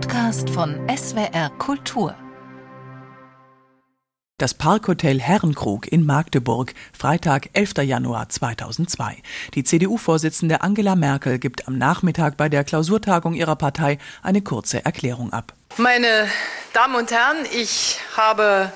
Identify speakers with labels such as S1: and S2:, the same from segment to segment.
S1: Podcast von SWR Kultur.
S2: Das Parkhotel Herrenkrug in Magdeburg, Freitag, 11. Januar 2002. Die CDU-Vorsitzende Angela Merkel gibt am Nachmittag bei der Klausurtagung ihrer Partei eine kurze Erklärung ab.
S3: Meine Damen und Herren, ich habe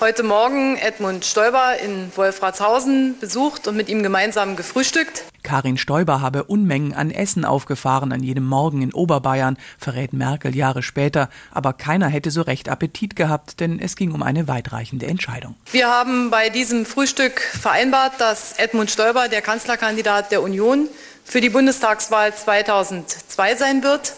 S3: heute Morgen Edmund Stoiber in Wolfratshausen besucht und mit ihm gemeinsam gefrühstückt.
S2: Karin Stoiber habe Unmengen an Essen aufgefahren an jedem Morgen in Oberbayern, verrät Merkel Jahre später. Aber keiner hätte so recht Appetit gehabt, denn es ging um eine weitreichende Entscheidung.
S3: Wir haben bei diesem Frühstück vereinbart, dass Edmund Stoiber der Kanzlerkandidat der Union für die Bundestagswahl 2002 sein wird.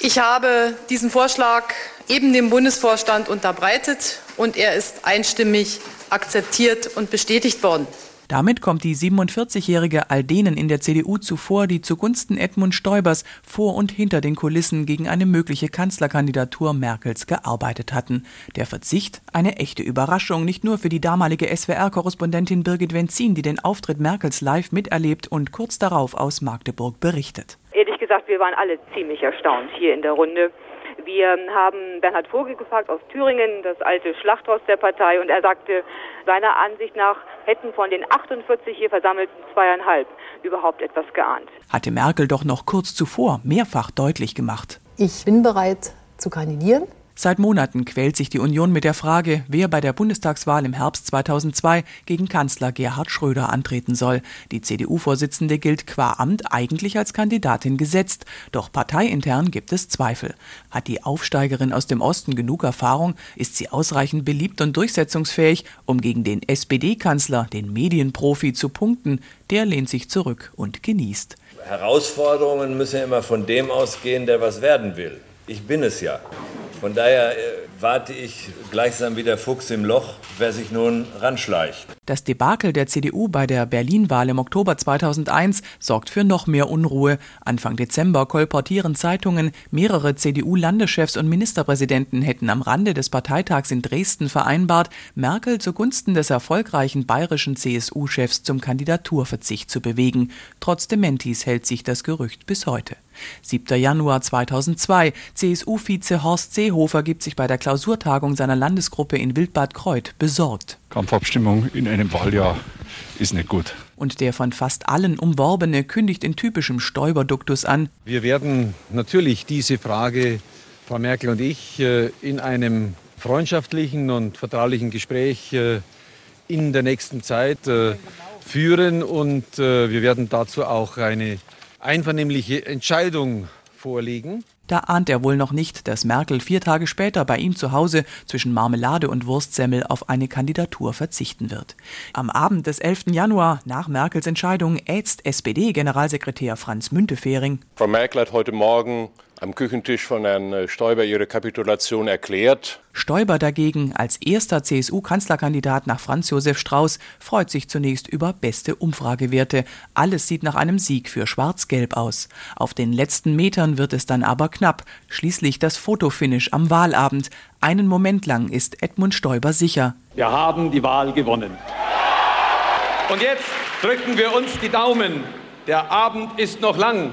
S3: Ich habe diesen Vorschlag eben dem Bundesvorstand unterbreitet und er ist einstimmig akzeptiert und bestätigt worden.
S2: Damit kommt die 47-jährige all denen in der CDU zuvor, die zugunsten Edmund Stoibers vor und hinter den Kulissen gegen eine mögliche Kanzlerkandidatur Merkels gearbeitet hatten. Der Verzicht eine echte Überraschung, nicht nur für die damalige SWR-Korrespondentin Birgit Wenzin, die den Auftritt Merkels live miterlebt und kurz darauf aus Magdeburg berichtet.
S4: Ehrlich gesagt, wir waren alle ziemlich erstaunt hier in der Runde. Wir haben Bernhard Vogel gefragt aus Thüringen, das alte Schlachthaus der Partei, und er sagte, seiner Ansicht nach hätten von den 48 hier versammelten zweieinhalb überhaupt etwas geahnt.
S2: Hatte Merkel doch noch kurz zuvor mehrfach deutlich gemacht.
S5: Ich bin bereit zu kandidieren.
S2: Seit Monaten quält sich die Union mit der Frage, wer bei der Bundestagswahl im Herbst 2002 gegen Kanzler Gerhard Schröder antreten soll. Die CDU-Vorsitzende gilt qua Amt eigentlich als Kandidatin gesetzt, doch parteiintern gibt es Zweifel. Hat die Aufsteigerin aus dem Osten genug Erfahrung? Ist sie ausreichend beliebt und durchsetzungsfähig, um gegen den SPD-Kanzler, den Medienprofi, zu punkten? Der lehnt sich zurück und genießt.
S6: Herausforderungen müssen immer von dem ausgehen, der was werden will. Ich bin es ja. Von daher äh, warte ich gleichsam wie der Fuchs im Loch, wer sich nun ranschleicht.
S2: Das Debakel der CDU bei der Berlin-Wahl im Oktober 2001 sorgt für noch mehr Unruhe. Anfang Dezember kolportieren Zeitungen, mehrere CDU-Landeschefs und Ministerpräsidenten hätten am Rande des Parteitags in Dresden vereinbart, Merkel zugunsten des erfolgreichen bayerischen CSU-Chefs zum Kandidaturverzicht zu bewegen. Trotz Dementis hält sich das Gerücht bis heute. 7. Januar 2002. CSU-Vize Horst Seehofer gibt sich bei der Klausurtagung seiner Landesgruppe in Wildbad Kreuth besorgt.
S7: Kampfabstimmung in einem Wahljahr ist nicht gut.
S2: Und der von fast allen Umworbene kündigt in typischem Stoiberduktus an.
S8: Wir werden natürlich diese Frage, Frau Merkel und ich, äh, in einem freundschaftlichen und vertraulichen Gespräch äh, in der nächsten Zeit äh, führen und wir werden dazu auch eine einvernehmliche Entscheidung vorlegen.
S2: Da ahnt er wohl noch nicht, dass Merkel vier Tage später bei ihm zu Hause zwischen Marmelade und Wurstsemmel auf eine Kandidatur verzichten wird. Am Abend des 11. Januar, nach Merkels Entscheidung, ätzt SPD-Generalsekretär Franz Müntefering.
S9: Frau Merkel hat heute Morgen am Küchentisch von Herrn Stoiber ihre Kapitulation erklärt.
S2: Stoiber dagegen, als erster CSU-Kanzlerkandidat nach Franz Josef Strauß, freut sich zunächst über beste Umfragewerte. Alles sieht nach einem Sieg für Schwarz-Gelb aus. Auf den letzten Metern wird es dann aber knapp. Schließlich das Fotofinish am Wahlabend. Einen Moment lang ist Edmund Stoiber sicher.
S10: Wir haben die Wahl gewonnen. Und jetzt drücken wir uns die Daumen. Der Abend ist noch lang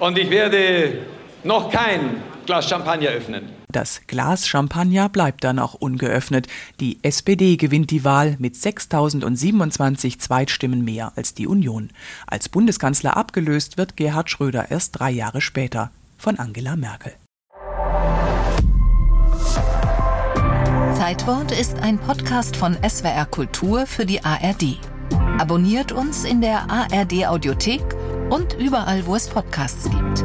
S10: und ich werde noch kein Glas Champagner öffnen.
S2: Das Glas Champagner bleibt dann auch ungeöffnet. Die SPD gewinnt die Wahl mit 6027 Zweitstimmen mehr als die Union. Als Bundeskanzler abgelöst wird Gerhard Schröder erst drei Jahre später von Angela Merkel.
S1: Zeitwort ist ein Podcast von SWR Kultur für die ARD. Abonniert uns in der ARD Audiothek und überall, wo es Podcasts gibt.